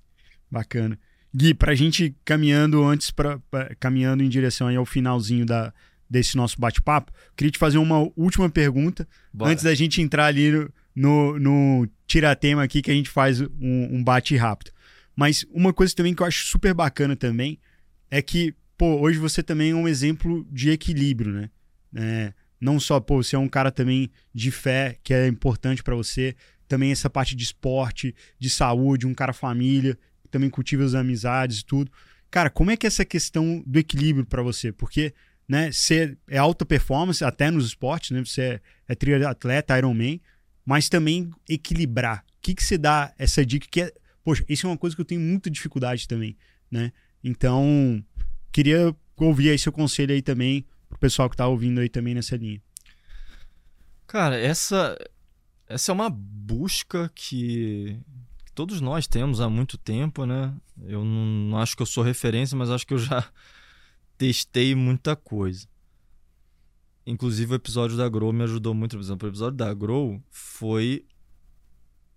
Bacana. Gui, pra gente caminhando antes, pra, pra caminhando em direção ao finalzinho da, desse nosso bate-papo, queria te fazer uma última pergunta Bora. antes da gente entrar ali no, no tiratema aqui que a gente faz um, um bate rápido. Mas uma coisa também que eu acho super bacana também é que, pô, hoje você também é um exemplo de equilíbrio, né? É, não só, pô, você é um cara também de fé, que é importante para você, também essa parte de esporte, de saúde, um cara família, também cultiva as amizades e tudo. Cara, como é que é essa questão do equilíbrio para você? Porque né? Ser é alta performance até nos esportes, né? Você é, é triatleta, Ironman, mas também equilibrar. O que que você dá essa dica que é, poxa, isso é uma coisa que eu tenho muita dificuldade também, né? Então, queria ouvir aí seu conselho aí também pro pessoal que tá ouvindo aí também nessa linha. Cara, essa essa é uma busca que, todos nós temos há muito tempo, né? Eu não, não acho que eu sou referência, mas acho que eu já testei muita coisa. Inclusive o episódio da Grow me ajudou muito. Por exemplo, o episódio da Grow foi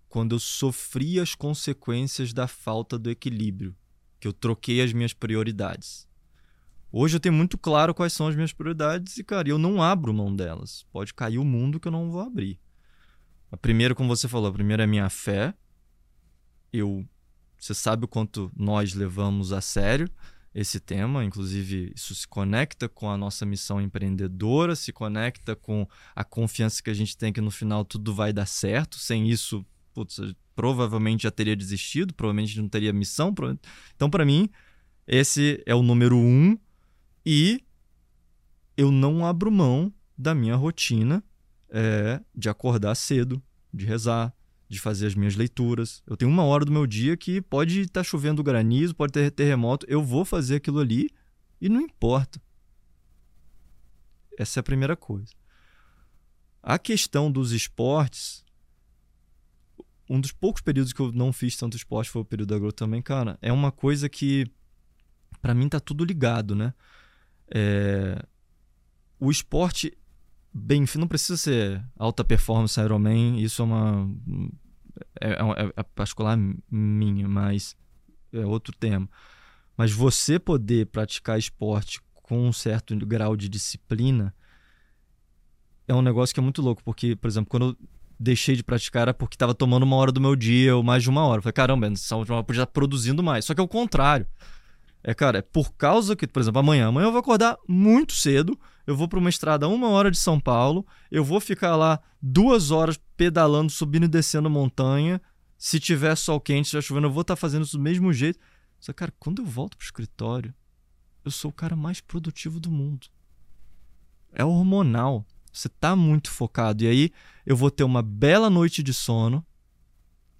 quando eu sofri as consequências da falta do equilíbrio, que eu troquei as minhas prioridades. Hoje eu tenho muito claro quais são as minhas prioridades e, cara, eu não abro mão delas. Pode cair o mundo que eu não vou abrir. A primeira, como você falou, a primeira é a minha fé. Eu, você sabe o quanto nós levamos a sério esse tema. Inclusive, isso se conecta com a nossa missão empreendedora, se conecta com a confiança que a gente tem que no final tudo vai dar certo. Sem isso, putz, provavelmente já teria desistido, provavelmente não teria missão. Então, para mim, esse é o número um. E eu não abro mão da minha rotina é, de acordar cedo, de rezar, de fazer as minhas leituras. Eu tenho uma hora do meu dia que pode estar tá chovendo granizo, pode ter terremoto, eu vou fazer aquilo ali e não importa. Essa é a primeira coisa. A questão dos esportes, um dos poucos períodos que eu não fiz tanto esporte foi o período agro também, cara. É uma coisa que para mim tá tudo ligado, né? É... O esporte bem, não precisa ser alta performance Ironman, isso é uma é, é, é particular minha, mas é outro tema. Mas você poder praticar esporte com um certo grau de disciplina é um negócio que é muito louco, porque, por exemplo, quando eu deixei de praticar era porque estava tomando uma hora do meu dia ou mais de uma hora. Eu falei, caramba, essa última hora podia estar produzindo mais. Só que é o contrário. É, cara, é por causa que, por exemplo, amanhã, amanhã eu vou acordar muito cedo, eu vou para uma estrada uma hora de São Paulo, eu vou ficar lá duas horas pedalando, subindo e descendo montanha. Se tiver sol quente, se estiver chovendo, eu vou estar fazendo isso do mesmo jeito. Só cara, quando eu volto pro escritório, eu sou o cara mais produtivo do mundo. É hormonal. Você tá muito focado. E aí eu vou ter uma bela noite de sono.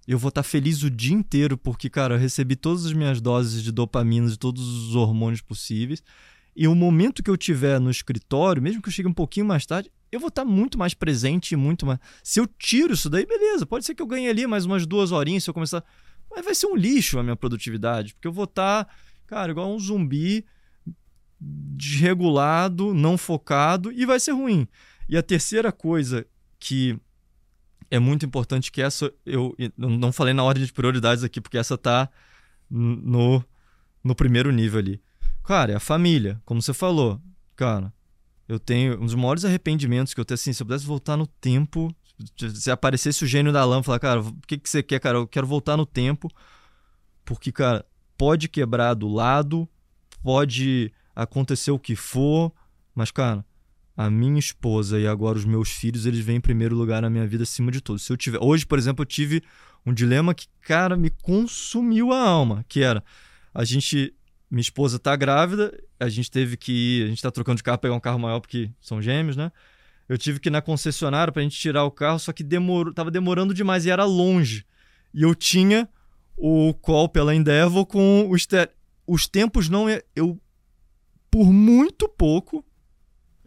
Eu vou estar tá feliz o dia inteiro, porque, cara, eu recebi todas as minhas doses de dopamina, de todos os hormônios possíveis. E o momento que eu tiver no escritório, mesmo que eu chegue um pouquinho mais tarde, eu vou estar muito mais presente e muito mais. Se eu tiro isso daí, beleza. Pode ser que eu ganhe ali mais umas duas horinhas se eu começar. Mas vai ser um lixo a minha produtividade, porque eu vou estar, cara, igual um zumbi desregulado, não focado e vai ser ruim. E a terceira coisa que é muito importante que essa eu não falei na ordem de prioridades aqui porque essa tá no no primeiro nível ali. Cara, é a família, como você falou. Cara, eu tenho um dos maiores arrependimentos que eu tenho assim, se eu pudesse voltar no tempo, se aparecesse o gênio da lâmpada, falar, cara, o que que você quer, cara? Eu quero voltar no tempo. Porque, cara, pode quebrar do lado, pode acontecer o que for, mas, cara, a minha esposa e agora os meus filhos, eles vêm em primeiro lugar na minha vida acima de tudo. Se eu tiver, hoje, por exemplo, eu tive um dilema que, cara, me consumiu a alma, que era a gente minha esposa tá grávida, a gente teve que ir, a gente tá trocando de carro, pegar um carro maior porque são gêmeos, né? Eu tive que ir na concessionária pra gente tirar o carro, só que demorou, tava demorando demais e era longe. E eu tinha o call pela Endeavor com os te... os tempos não eu por muito pouco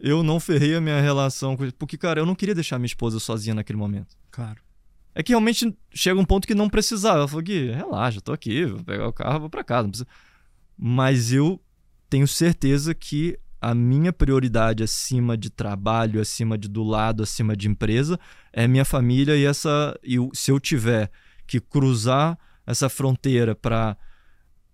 eu não ferrei a minha relação com ele. Porque, cara, eu não queria deixar minha esposa sozinha naquele momento. Claro. É que realmente chega um ponto que não precisava. Ela falou que relaxa, tô aqui, vou pegar o carro, vou pra casa. Mas eu tenho certeza que a minha prioridade acima de trabalho, acima de do lado, acima de empresa, é minha família e essa. E se eu tiver que cruzar essa fronteira para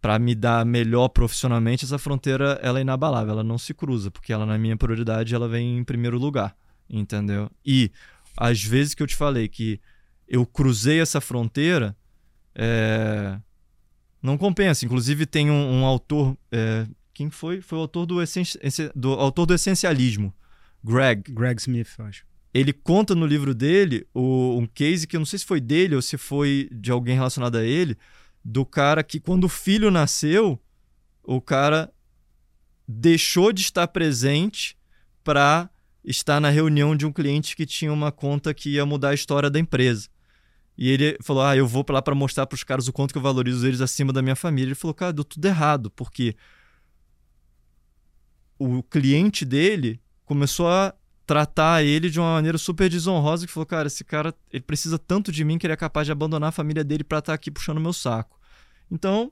para me dar melhor profissionalmente, essa fronteira ela é inabalável, ela não se cruza, porque ela na minha prioridade ela vem em primeiro lugar, entendeu? E às vezes que eu te falei que eu cruzei essa fronteira, é... não compensa. Inclusive tem um, um autor, é... quem foi? Foi o autor do, essen... do autor do essencialismo, Greg. Greg Smith, eu acho. Ele conta no livro dele o, um case que eu não sei se foi dele ou se foi de alguém relacionado a ele, do cara que, quando o filho nasceu, o cara deixou de estar presente para estar na reunião de um cliente que tinha uma conta que ia mudar a história da empresa. E ele falou: Ah, eu vou lá para mostrar para os caras o quanto que eu valorizo eles acima da minha família. Ele falou: Cara, deu tudo errado, porque o cliente dele começou a tratar ele de uma maneira super desonrosa que falou, cara, esse cara, ele precisa tanto de mim que ele é capaz de abandonar a família dele para estar tá aqui puxando meu saco. Então,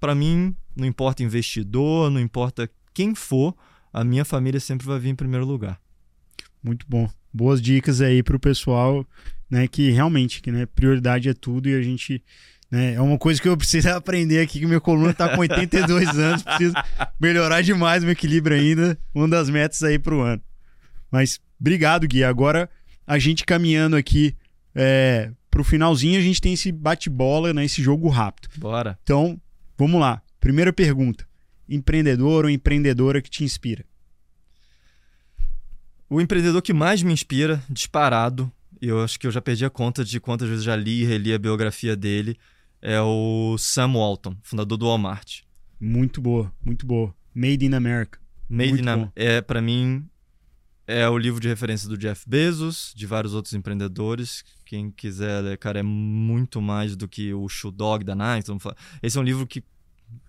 para mim, não importa investidor, não importa quem for, a minha família sempre vai vir em primeiro lugar. Muito bom. Boas dicas aí para o pessoal, né, que realmente, que né, prioridade é tudo e a gente né, é uma coisa que eu preciso <laughs> aprender aqui, que minha coluna está com 82 <laughs> anos, preciso melhorar demais o meu equilíbrio ainda, uma das metas aí para o ano. Mas obrigado, Gui. Agora a gente caminhando aqui é, pro finalzinho, a gente tem esse bate-bola, né? Esse jogo rápido. Bora. Então, vamos lá. Primeira pergunta: empreendedor ou empreendedora que te inspira? O empreendedor que mais me inspira, disparado, eu acho que eu já perdi a conta de quantas vezes já li e reli a biografia dele, é o Sam Walton, fundador do Walmart. Muito boa, muito boa. Made in America. Made muito in America. É, para mim, é o livro de referência do Jeff Bezos, de vários outros empreendedores. Quem quiser ler, cara, é muito mais do que o Shoe Dog da Nike. Esse é um livro que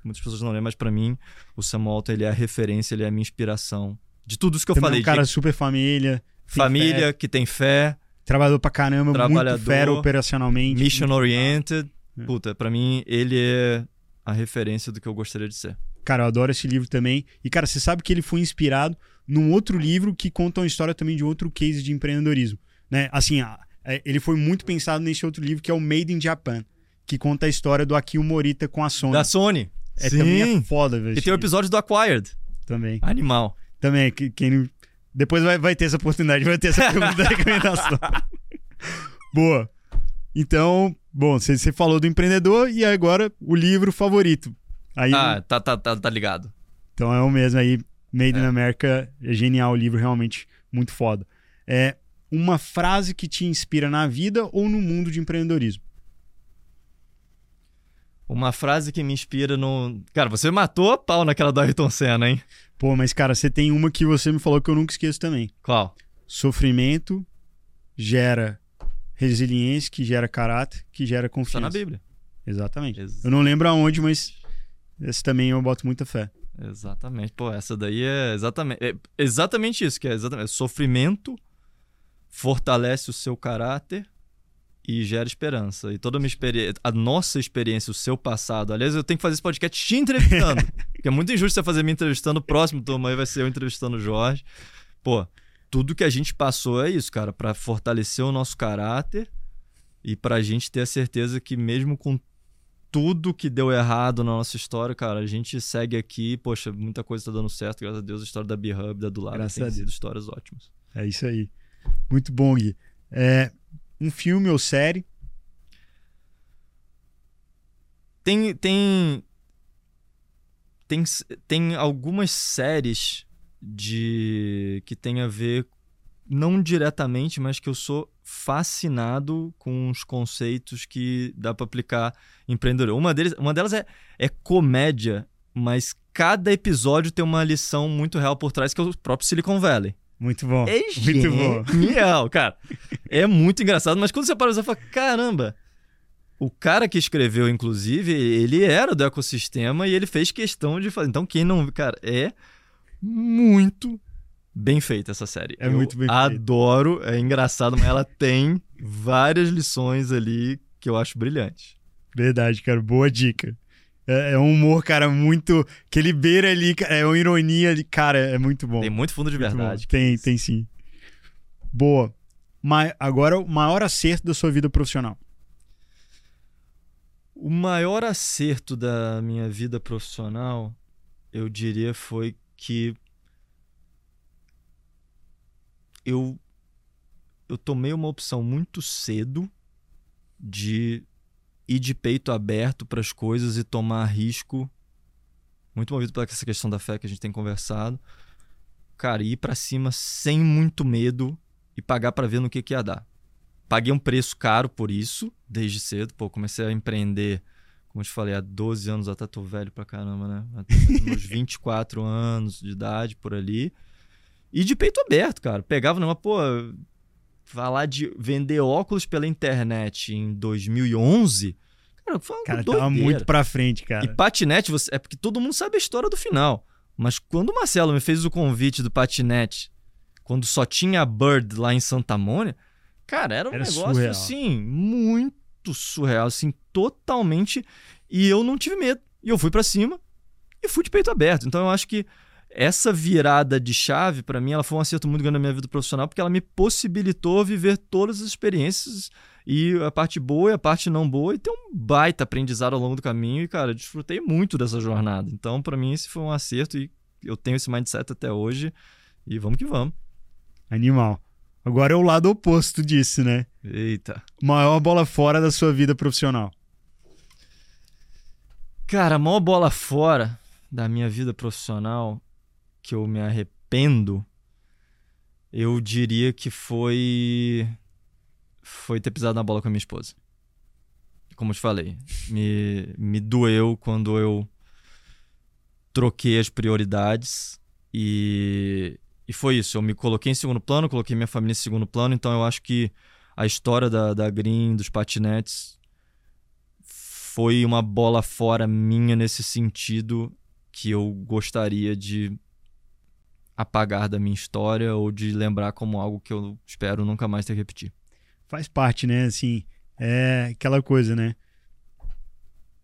muitas pessoas não lêem, mas para mim, o Sam Walton ele é a referência, ele é a minha inspiração. De tudo isso que eu Também falei. É um cara de super família. família fé, que tem fé, trabalhador pra caramba, muito Trabalhador, fera operacionalmente. mission oriented. É. Puta, pra mim, ele é a referência do que eu gostaria de ser. Cara, eu adoro esse livro também. E, cara, você sabe que ele foi inspirado num outro livro que conta uma história também de outro case de empreendedorismo. Né? Assim, a- é, ele foi muito pensado nesse outro livro que é o Made in Japan, que conta a história do Akio Morita com a Sony. Da Sony. É, Sim. também é foda, velho. E tem o episódio do Acquired. Também. Animal. Também, que- quem Depois vai, vai ter essa oportunidade, vai ter essa <laughs> pergunta da recomendação. Boa. Então, bom, você falou do empreendedor e agora o livro favorito. Aí, Ah, tá, tá, tá, tá ligado. Então é o mesmo aí, Made in É. America, é genial o livro, realmente muito foda. É uma frase que te inspira na vida ou no mundo de empreendedorismo. Uma frase que me inspira no. Cara, você matou a pau naquela do Ayrton Senna, hein? Pô, mas cara, você tem uma que você me falou que eu nunca esqueço também. Qual? Sofrimento gera resiliência, que gera caráter, que gera Tá confiança. na Bíblia. Exatamente. Ex- Eu não lembro aonde, mas esse também eu boto muita fé. Exatamente. Pô, essa daí é exatamente, é exatamente isso, que é exatamente. Sofrimento fortalece o seu caráter e gera esperança. E toda a minha experiência, a nossa experiência, o seu passado. Aliás, eu tenho que fazer esse podcast te entrevistando. <laughs> porque é muito injusto você fazer me entrevistando. O próximo turma aí vai ser eu entrevistando o Jorge. Pô, tudo que a gente passou é isso, cara, pra fortalecer o nosso caráter e pra gente ter a certeza que mesmo com tudo que deu errado na nossa história, cara, a gente segue aqui, poxa, muita coisa tá dando certo, graças a Deus, a história da B-Hub, da do lado, Graças tem a sido Deus. histórias ótimas. É isso aí. Muito bom, Gui. É, um filme ou série. Tem tem tem, tem algumas séries de que tem a ver não diretamente, mas que eu sou fascinado com os conceitos que dá para aplicar em empreendedor. Uma deles, uma delas é, é comédia, mas cada episódio tem uma lição muito real por trás que é o próprio Silicon Valley. Muito bom. É Muito bom. genial, cara. É muito engraçado, mas quando você para, você fala, caramba, o cara que escreveu, inclusive, ele era do ecossistema e ele fez questão de fazer. Então, quem não. Cara, é muito bem feita essa série. É Eu muito bem feita. Adoro, é engraçado, mas ela tem várias lições ali que eu acho brilhantes. Verdade, cara. Boa dica. É, é um humor, cara, muito. Que ele beira ali, é uma ironia ali. Cara, é muito bom. Tem muito fundo de Muito bom. verdade. Tem, tem sim. Boa. Agora, o maior acerto da sua vida profissional. O maior acerto da minha vida profissional, eu diria, foi que eu eu tomei uma opção muito cedo de ir de peito aberto para as coisas e tomar risco, muito movido pela essa questão da fé que a gente tem conversado. Cara, ir para cima sem muito medo e pagar para ver no que que ia dar paguei um preço caro por isso, desde cedo. Pô, comecei a empreender, como eu te falei, há 12 anos, até tô velho pra caramba, né? Até meus 24 anos de idade, por ali. E de peito aberto, cara. Pegava numa, pô, falar de vender óculos pela internet em 2011, cara, foi uma Cara, doideira. tava muito pra frente, cara. E patinete, você... é porque todo mundo sabe a história do final. Mas quando o Marcelo me fez o convite do patinete, quando só tinha a Bird lá em Santa Mônica, cara, era um Era negócio surreal. assim, muito surreal, assim, totalmente. E eu não tive medo. E eu fui pra cima e fui de peito aberto. Então eu acho que essa virada de chave, pra mim, ela foi um acerto muito grande na minha vida profissional, porque ela me possibilitou viver todas as experiências e a parte boa e a parte não boa e ter um baita aprendizado ao longo do caminho e, cara, eu desfrutei muito dessa jornada. Então, pra mim, esse foi um acerto e eu tenho esse mindset até hoje e vamos que vamos. Animal. Agora é o lado oposto disso, né? Eita. Maior bola fora da sua vida profissional. Cara, a maior bola fora da minha vida profissional que eu me arrependo, eu diria que foi foi ter pisado na bola com a minha esposa. Como eu te falei, me, me doeu quando eu troquei as prioridades e, e foi isso. Eu me coloquei em segundo plano, coloquei minha família em segundo plano, então eu acho que a história da, da Green, dos patinetes, foi uma bola fora minha nesse sentido que eu gostaria de apagar da minha história ou de lembrar como algo que eu espero nunca mais ter que repetir. Faz parte, né? Assim, é aquela coisa, né?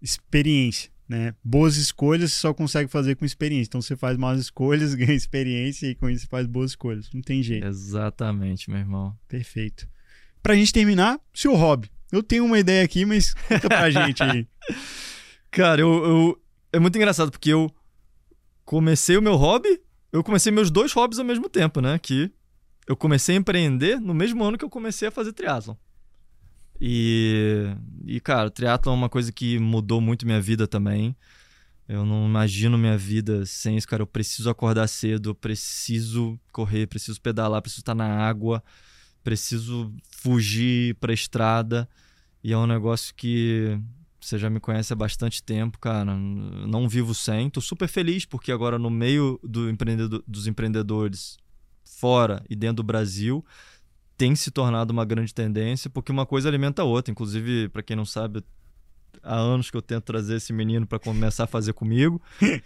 Experiência, né? Boas escolhas você só consegue fazer com experiência. Então você faz más escolhas, <laughs> ganha experiência e com isso você faz boas escolhas. Não tem jeito. Exatamente, meu irmão. Perfeito. Pra gente terminar, seu hobby. Eu tenho uma ideia aqui, mas <laughs> conta pra gente aí. <laughs> Cara, eu, eu, é muito engraçado porque eu comecei o meu hobby, eu comecei meus dois hobbies ao mesmo tempo, né? Que eu comecei a empreender no mesmo ano que eu comecei a fazer triatlon. E, e cara, triatlon é uma coisa que mudou muito minha vida também. Eu não imagino minha vida sem isso, cara. Eu preciso acordar cedo, eu preciso correr, preciso pedalar, preciso estar na água, preciso fugir pra estrada. E é um negócio que você já me conhece há bastante tempo, cara. Não vivo sem. Tô super feliz porque agora no meio do empreendedor, dos empreendedores fora e dentro do Brasil tem se tornado uma grande tendência, porque uma coisa alimenta a outra. Inclusive, para quem não sabe, há anos que eu tento trazer esse menino para começar a fazer comigo. <laughs>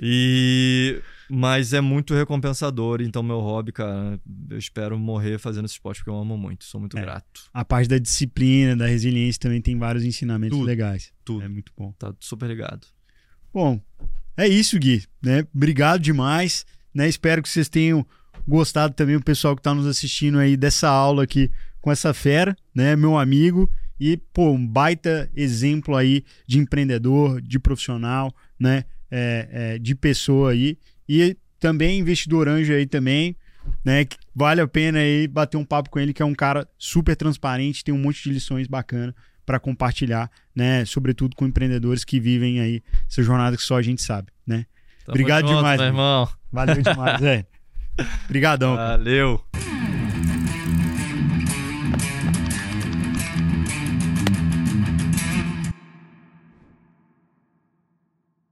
e mas é muito recompensador, então meu hobby, cara, eu espero morrer fazendo esse esporte porque eu amo muito, sou muito É. grato. A parte da disciplina, da resiliência também tem vários ensinamentos Tudo, legais. tudo. É muito bom. Tá super ligado. Bom, é isso, Gui. Né? Obrigado demais. Né? Espero que vocês tenham gostado também, o pessoal que está nos assistindo aí dessa aula aqui com essa fera, né? Meu amigo. E, pô, um baita exemplo aí de empreendedor, de profissional, né? É, é, de pessoa aí. E também investidor anjo aí também, né? Que vale a pena aí bater um papo com ele, que é um cara super transparente, tem um monte de lições bacanas para compartilhar, né? Sobretudo com empreendedores que vivem aí essa jornada que só a gente sabe, né? Tamo Obrigado junto, demais, meu irmão. Valeu demais, <laughs> velho. Obrigadão. Valeu.